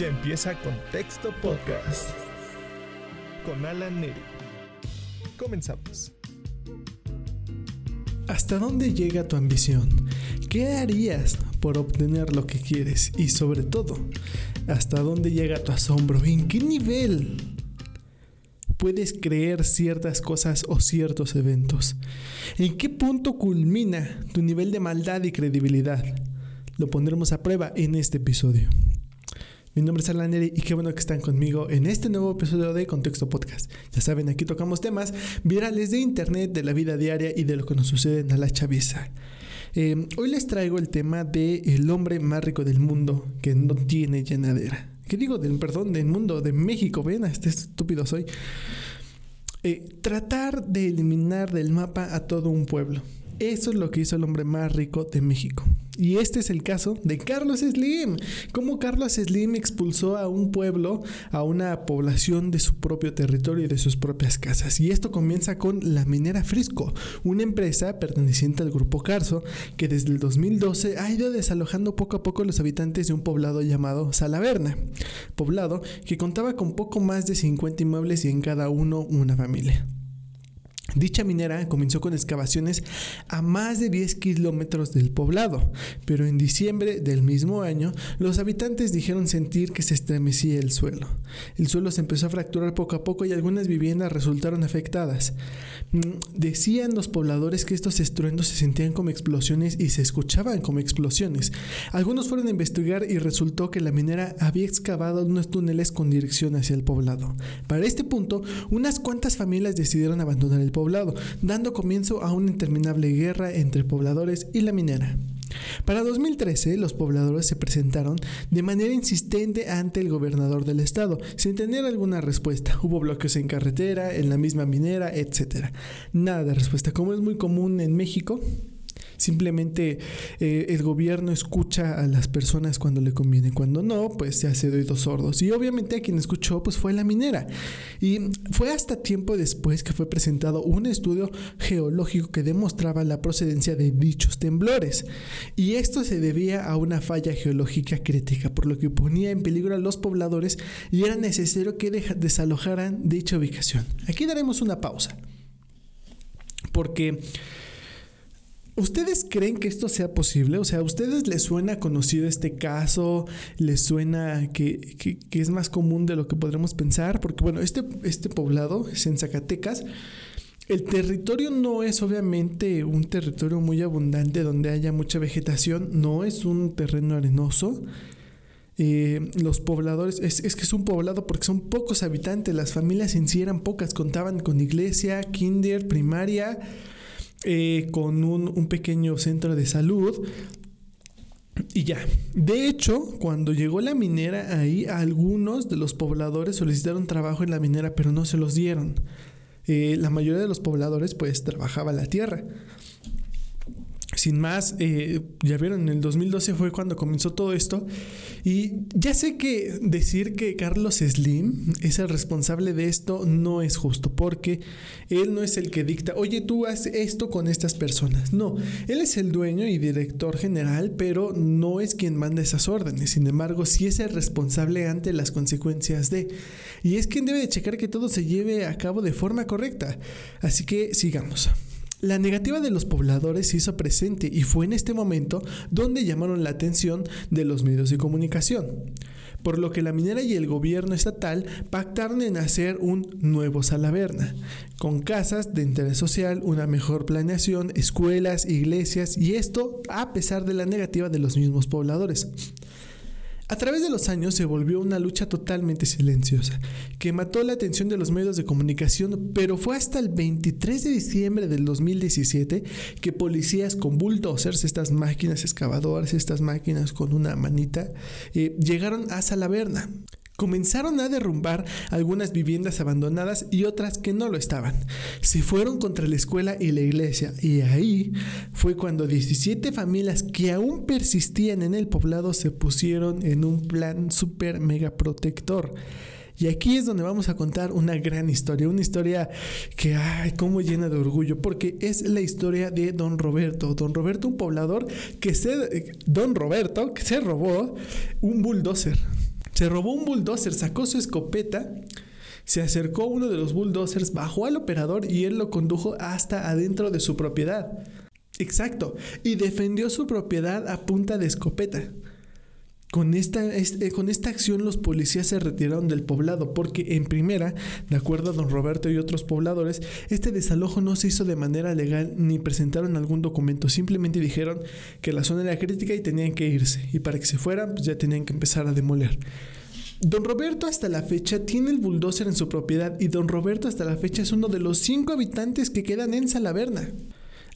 Ya empieza Contexto Podcast con Alan Neri. Comenzamos. ¿Hasta dónde llega tu ambición? ¿Qué harías por obtener lo que quieres? Y sobre todo, ¿hasta dónde llega tu asombro? ¿En qué nivel puedes creer ciertas cosas o ciertos eventos? ¿En qué punto culmina tu nivel de maldad y credibilidad? Lo pondremos a prueba en este episodio. Mi nombre es Alan Neri y qué bueno que están conmigo en este nuevo episodio de Contexto Podcast. Ya saben, aquí tocamos temas virales de internet, de la vida diaria y de lo que nos sucede en la chaviza. Eh, hoy les traigo el tema de el hombre más rico del mundo que no tiene llenadera. ¿Qué digo? Del, perdón, del mundo, de México. Ven, este estúpido soy. Eh, tratar de eliminar del mapa a todo un pueblo. Eso es lo que hizo el hombre más rico de México. Y este es el caso de Carlos Slim. Cómo Carlos Slim expulsó a un pueblo, a una población de su propio territorio y de sus propias casas. Y esto comienza con la minera Frisco, una empresa perteneciente al grupo Carso que desde el 2012 ha ido desalojando poco a poco los habitantes de un poblado llamado Salaverna. Poblado que contaba con poco más de 50 inmuebles y en cada uno una familia. Dicha minera comenzó con excavaciones a más de 10 kilómetros del poblado, pero en diciembre del mismo año los habitantes dijeron sentir que se estremecía el suelo. El suelo se empezó a fracturar poco a poco y algunas viviendas resultaron afectadas. Mm, decían los pobladores que estos estruendos se sentían como explosiones y se escuchaban como explosiones. Algunos fueron a investigar y resultó que la minera había excavado unos túneles con dirección hacia el poblado. Para este punto, unas cuantas familias decidieron abandonar el poblado poblado, dando comienzo a una interminable guerra entre pobladores y la minera. Para 2013, los pobladores se presentaron de manera insistente ante el gobernador del estado, sin tener alguna respuesta. Hubo bloqueos en carretera, en la misma minera, etc. Nada de respuesta, como es muy común en México. Simplemente eh, el gobierno escucha a las personas cuando le conviene, cuando no, pues se hace de oídos sordos. Y obviamente a quien escuchó, pues fue la minera. Y fue hasta tiempo después que fue presentado un estudio geológico que demostraba la procedencia de dichos temblores. Y esto se debía a una falla geológica crítica, por lo que ponía en peligro a los pobladores y era necesario que desalojaran dicha ubicación. Aquí daremos una pausa. Porque ¿Ustedes creen que esto sea posible? O sea, ¿a ustedes les suena conocido este caso? ¿Les suena que, es más común de lo que podremos pensar? Porque bueno, este, este poblado es en Zacatecas. El territorio no es obviamente un territorio muy abundante donde haya mucha vegetación, no es un terreno arenoso. Eh, los pobladores, es, es, que es un poblado porque son pocos habitantes, las familias en sí eran pocas, contaban con iglesia, kinder, primaria, eh, con un, pequeño centro de salud. Y ya. De hecho, cuando llegó la minera ahí, algunos de los pobladores solicitaron trabajo en la minera, pero no se los dieron. Eh, la mayoría de los pobladores pues trabajaba la tierra. Sin más, eh, ya vieron, en el 2012 fue cuando comenzó todo esto. Y ya sé que decir que Carlos Slim es el responsable de esto no es justo, porque él no es el que dicta, oye, tú haz esto con estas personas. No, él es el dueño y director general, pero no es quien manda esas órdenes. Sin embargo, sí es el responsable ante las consecuencias de. Y es quien debe de checar que todo se lleve a cabo de forma correcta. Así que sigamos. La negativa de los pobladores se hizo presente y fue en este momento donde llamaron la atención de los medios de comunicación, por lo que la minera y el gobierno estatal pactaron en hacer un nuevo Salaverna, con casas de interés social, una mejor planeación, escuelas, iglesias y esto a pesar de la negativa de los mismos pobladores. A través de los años se volvió una lucha totalmente silenciosa, que mató la atención de los medios de comunicación, pero fue hasta el 23 de diciembre del 2017 que policías con bulldozers, estas máquinas excavadoras, estas máquinas con una manita, eh, llegaron a Salaverna comenzaron a derrumbar algunas viviendas abandonadas y otras que no lo estaban. Se fueron contra la escuela y la iglesia y ahí fue cuando 17 familias que aún persistían en el poblado se pusieron en un plan super mega protector. Y aquí es donde vamos a contar una gran historia, una historia que, ay, cómo llena de orgullo, porque es la historia de Don Roberto. Don Roberto, un poblador que se, Don Roberto, que se robó un bulldozer Se robó un bulldozer, sacó su escopeta, se acercó a uno de los bulldozers, bajó al operador y él lo condujo hasta adentro de su propiedad. Exacto, y defendió su propiedad a punta de escopeta. Con esta, este, con esta acción los policías se retiraron del poblado porque en primera, de acuerdo a don Roberto y otros pobladores, este desalojo no se hizo de manera legal ni presentaron algún documento, simplemente dijeron que la zona era crítica y tenían que irse y para que se fueran pues ya tenían que empezar a demoler. Don Roberto hasta la fecha tiene el bulldozer en su propiedad y don Roberto hasta la fecha es uno de los cinco habitantes que quedan en Salaverna.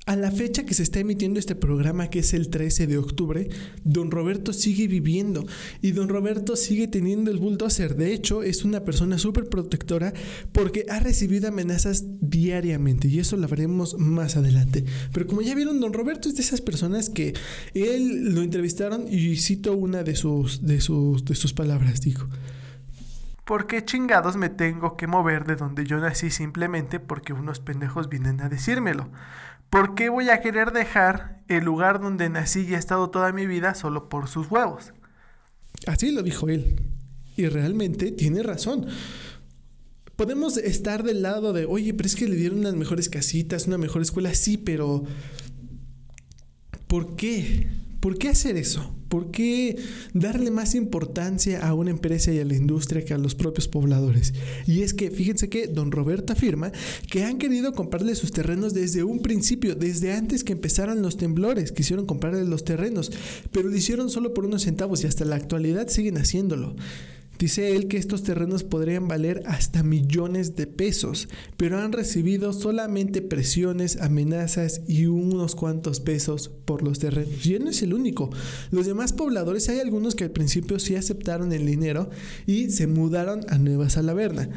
A la fecha que se está emitiendo este programa, que es el 13 de octubre, don Roberto sigue viviendo y don Roberto sigue teniendo el bulldozer. De hecho, es una persona súper protectora porque ha recibido amenazas diariamente y eso lo veremos más adelante. Pero como ya vieron, don Roberto es de esas personas que él lo entrevistaron y cito una de sus, de sus, de sus palabras, dijo. ¿Por qué chingados me tengo que mover de donde yo nací simplemente porque unos pendejos vienen a decírmelo? ¿Por qué voy a querer dejar el lugar donde nací y he estado toda mi vida solo por sus huevos? Así lo dijo él. Y realmente tiene razón. Podemos estar del lado de, oye, pero es que le dieron unas mejores casitas, una mejor escuela. Sí, pero ¿por qué? ¿Por qué hacer eso? ¿Por qué darle más importancia a una empresa y a la industria que a los propios pobladores? Y es que fíjense que don Roberto afirma que han querido comprarle sus terrenos desde un principio, desde antes que empezaran los temblores, quisieron comprarle los terrenos, pero lo hicieron solo por unos centavos y hasta la actualidad siguen haciéndolo. Dice él que estos terrenos podrían valer hasta millones de pesos, pero han recibido solamente presiones, amenazas y unos cuantos pesos por los terrenos. Y él no es el único. Los demás pobladores, hay algunos que al principio sí aceptaron el dinero y se mudaron a Nueva Salaverna.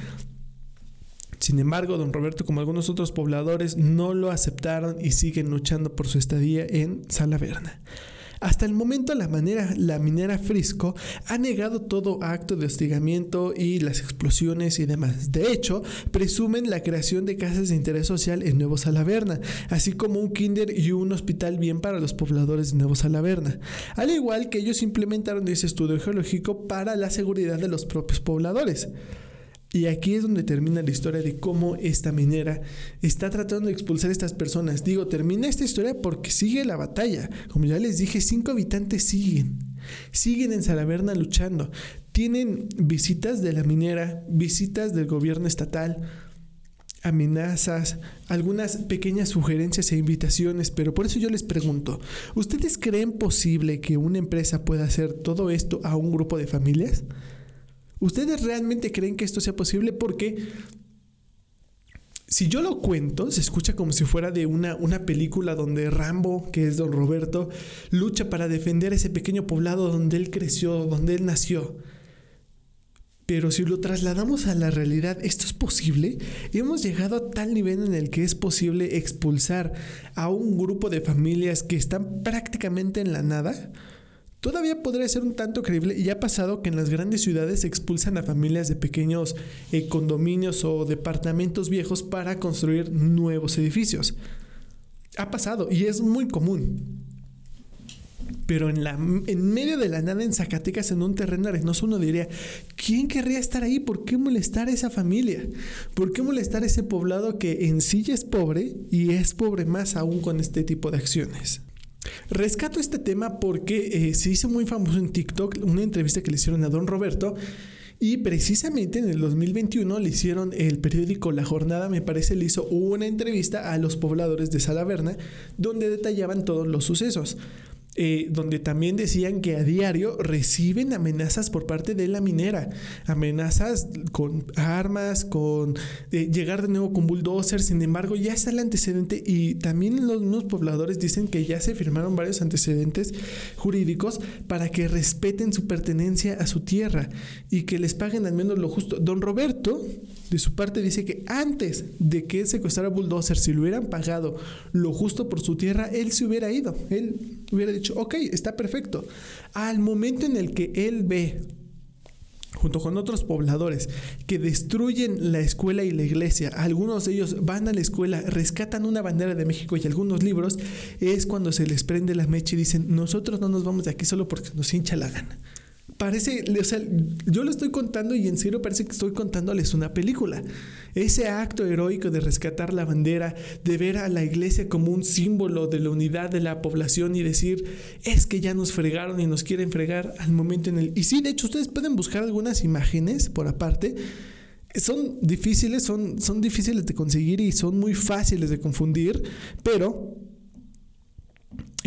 Sin embargo, don Roberto, como algunos otros pobladores, no lo aceptaron y siguen luchando por su estadía en Salaverna. Hasta el momento la, la minera Frisco ha negado todo acto de hostigamiento y las explosiones y demás. De hecho, presumen la creación de casas de interés social en Nuevo Salaverna, así como un kinder y un hospital bien para los pobladores de Nuevo Salaverna. Al igual que ellos implementaron ese estudio geológico para la seguridad de los propios pobladores. Y aquí es donde termina la historia de cómo esta minera está tratando de expulsar a estas personas. Digo, termina esta historia porque sigue la batalla. Como ya les dije, cinco habitantes siguen. Siguen en Salaverna luchando. Tienen visitas de la minera, visitas del gobierno estatal, amenazas, algunas pequeñas sugerencias e invitaciones, pero por eso yo les pregunto, ¿ustedes creen posible que una empresa pueda hacer todo esto a un grupo de familias? ¿Ustedes realmente creen que esto sea posible? Porque si yo lo cuento, se escucha como si fuera de una, una, película donde Rambo, que es don Roberto, lucha para defender ese pequeño poblado donde él creció, donde él nació. Pero si lo trasladamos a la realidad, ¿esto es posible? Hemos llegado a tal nivel en el que es posible expulsar a un grupo de familias que están prácticamente en la nada. Todavía podría ser un tanto creíble y ha pasado que en las grandes ciudades se expulsan a familias de pequeños eh, condominios o departamentos viejos para construir nuevos edificios. Ha pasado y es muy común. Pero en, la, en medio de la nada en Zacatecas, en un terreno arenoso, uno diría, ¿quién querría estar ahí? ¿Por qué molestar a esa familia? ¿Por qué molestar a ese poblado que en sí ya es pobre y es pobre más aún con este tipo de acciones? Rescato este tema porque eh, se hizo muy famoso en TikTok una entrevista que le hicieron a Don Roberto. Y precisamente en el 2021 le hicieron el periódico La Jornada, me parece, le hizo una entrevista a los pobladores de Salaverna donde detallaban todos los sucesos. Eh, donde también decían que a diario reciben amenazas por parte de la minera, amenazas con armas, con eh, llegar de nuevo con bulldozers, sin embargo ya está el antecedente y también los mismos pobladores dicen que ya se firmaron varios antecedentes jurídicos para que respeten su pertenencia a su tierra y que les paguen al menos lo justo. Don Roberto, de su parte, dice que antes de que secuestrara bulldozer, si le hubieran pagado lo justo por su tierra, él se hubiera ido, él hubiera dicho ok, está perfecto. Al momento en el que él ve junto con otros pobladores que destruyen la escuela y la iglesia, algunos de ellos van a la escuela, rescatan una bandera de México y algunos libros, es cuando se les prende la mecha y dicen, nosotros no nos vamos de aquí solo porque nos hincha la gana. Parece, o sea, yo lo estoy contando y en serio parece que estoy contándoles una película. Ese acto heroico de rescatar la bandera, de ver a la iglesia como un símbolo de la unidad de la población y decir, es que ya nos fregaron y nos quieren fregar al momento en el... Y sí, de hecho, ustedes pueden buscar algunas imágenes por aparte. Son difíciles, son, son difíciles de conseguir y son muy fáciles de confundir, pero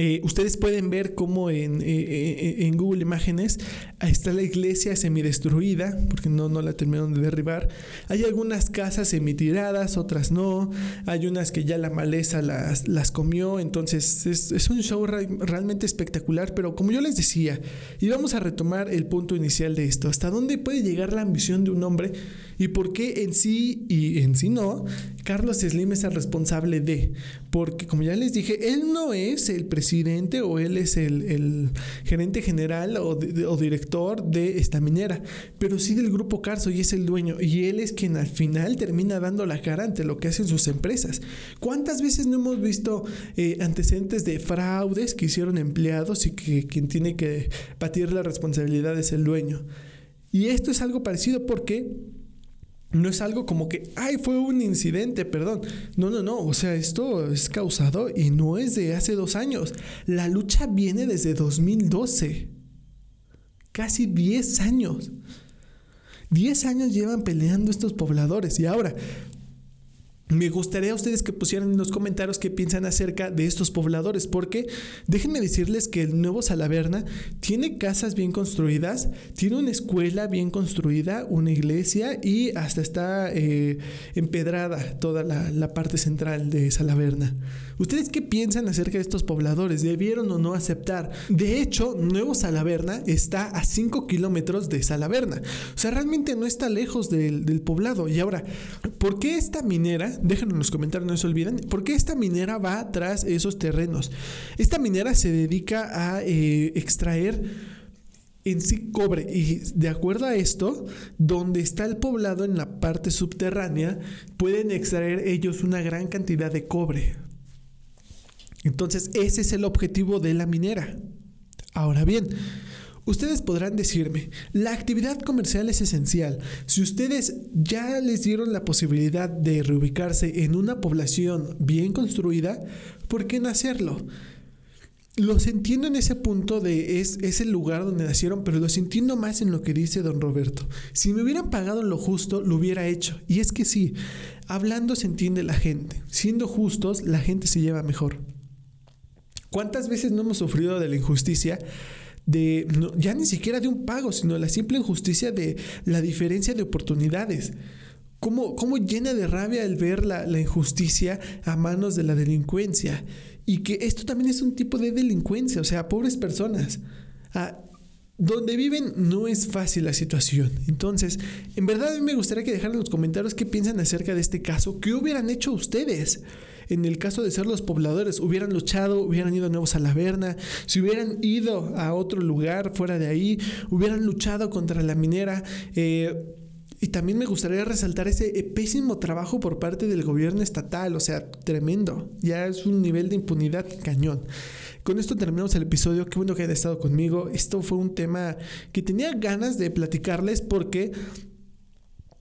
eh, ustedes pueden ver cómo en, eh, eh, Google Imágenes está la iglesia semidestruida, porque no, no la terminaron de derribar. Hay algunas casas semitiradas, otras no. Hay unas que ya la maleza las, las comió. Entonces es, es un show realmente espectacular. Pero como yo les decía, y vamos a retomar el punto inicial de esto. ¿Hasta dónde puede llegar la ambición de un hombre? ¿Y por qué en sí y en sí no? Carlos Slim es el responsable de. Porque como ya les dije, él no es el presidente o él es el, gerente general o, director de esta minera, pero sí del grupo Carso y es el dueño. Y él es quien al final termina dando la cara ante lo que hacen sus empresas. ¿Cuántas veces no hemos visto eh, antecedentes de fraudes que hicieron empleados y que quien tiene que batir la responsabilidad es el dueño? Y esto es algo parecido porque no es algo como que, ay, fue un incidente, perdón. No, no, no. O sea, esto es causado y no es de hace dos años. La lucha viene desde 2012. Casi 10 años. 10 años llevan peleando estos pobladores. Y ahora, me gustaría a ustedes que pusieran en los comentarios qué piensan acerca de estos pobladores, porque déjenme decirles que el nuevo Salaverna tiene casas bien construidas, tiene una escuela bien construida, una iglesia y hasta está eh, empedrada toda la, la, parte central de Salaverna. ¿Ustedes qué piensan acerca de estos pobladores? ¿Debieron o no aceptar? De hecho, Nuevo Salaverna está a 5 kilómetros de Salaverna. O sea, realmente no está lejos del, del poblado. Y ahora, ¿por qué esta minera? Déjenlo en los comentarios, no se olviden. ¿Por qué esta minera va tras esos terrenos? Esta minera se dedica a eh, extraer en sí cobre. Y de acuerdo a esto, donde está el poblado en la parte subterránea, pueden extraer ellos una gran cantidad de cobre. Entonces, ese es el objetivo de la minera. Ahora bien, Ustedes podrán decirme, la actividad comercial es esencial. Si ustedes ya les dieron la posibilidad de reubicarse en una población bien construida, ¿por qué no hacerlo? Los entiendo en ese punto de es, es, el lugar donde nacieron, pero los entiendo más en lo que dice don Roberto. Si me hubieran pagado lo justo, lo hubiera hecho. Y es que sí, hablando se entiende la gente. Siendo justos, la gente se lleva mejor. ¿Cuántas veces no hemos sufrido de la injusticia? De ya ni siquiera de un pago, sino la simple injusticia de la diferencia de oportunidades. ¿Cómo, cómo llena de rabia el ver la, injusticia a manos de la delincuencia? Y que esto también es un tipo de delincuencia, o sea, pobres personas. Ah, donde viven no es fácil la situación. Entonces, en verdad a mí me gustaría que dejaran los comentarios qué piensan acerca de este caso, qué hubieran hecho ustedes en el caso de ser los pobladores, hubieran luchado, hubieran ido nuevos a la Verna, si hubieran ido a otro lugar fuera de ahí, hubieran luchado contra la minera. Eh, y también me gustaría resaltar ese pésimo trabajo por parte del gobierno estatal, o sea, tremendo. Ya es un nivel de impunidad cañón. Con esto terminamos el episodio. Qué bueno que hayan estado conmigo. Esto fue un tema que tenía ganas de platicarles porque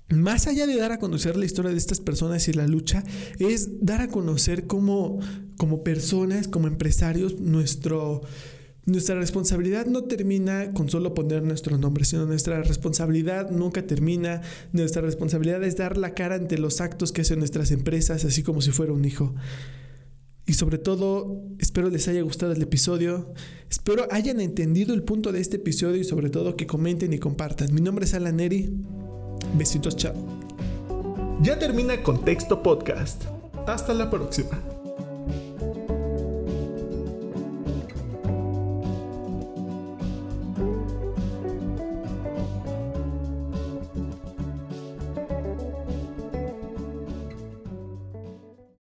más allá de dar a conocer la historia de estas personas y la lucha, es dar a conocer como, como personas, como empresarios, nuestro, nuestra responsabilidad no termina con solo poner nuestro nombre, sino nuestra responsabilidad nunca termina. Nuestra responsabilidad es dar la cara ante los actos que hacen nuestras empresas, así como si fuera un hijo. Y sobre todo, espero les haya gustado el episodio. Espero hayan entendido el punto de este episodio y sobre todo que comenten y compartan. Mi nombre es Alan Neri. Besitos, chao. Ya termina Contexto Podcast. Hasta la próxima.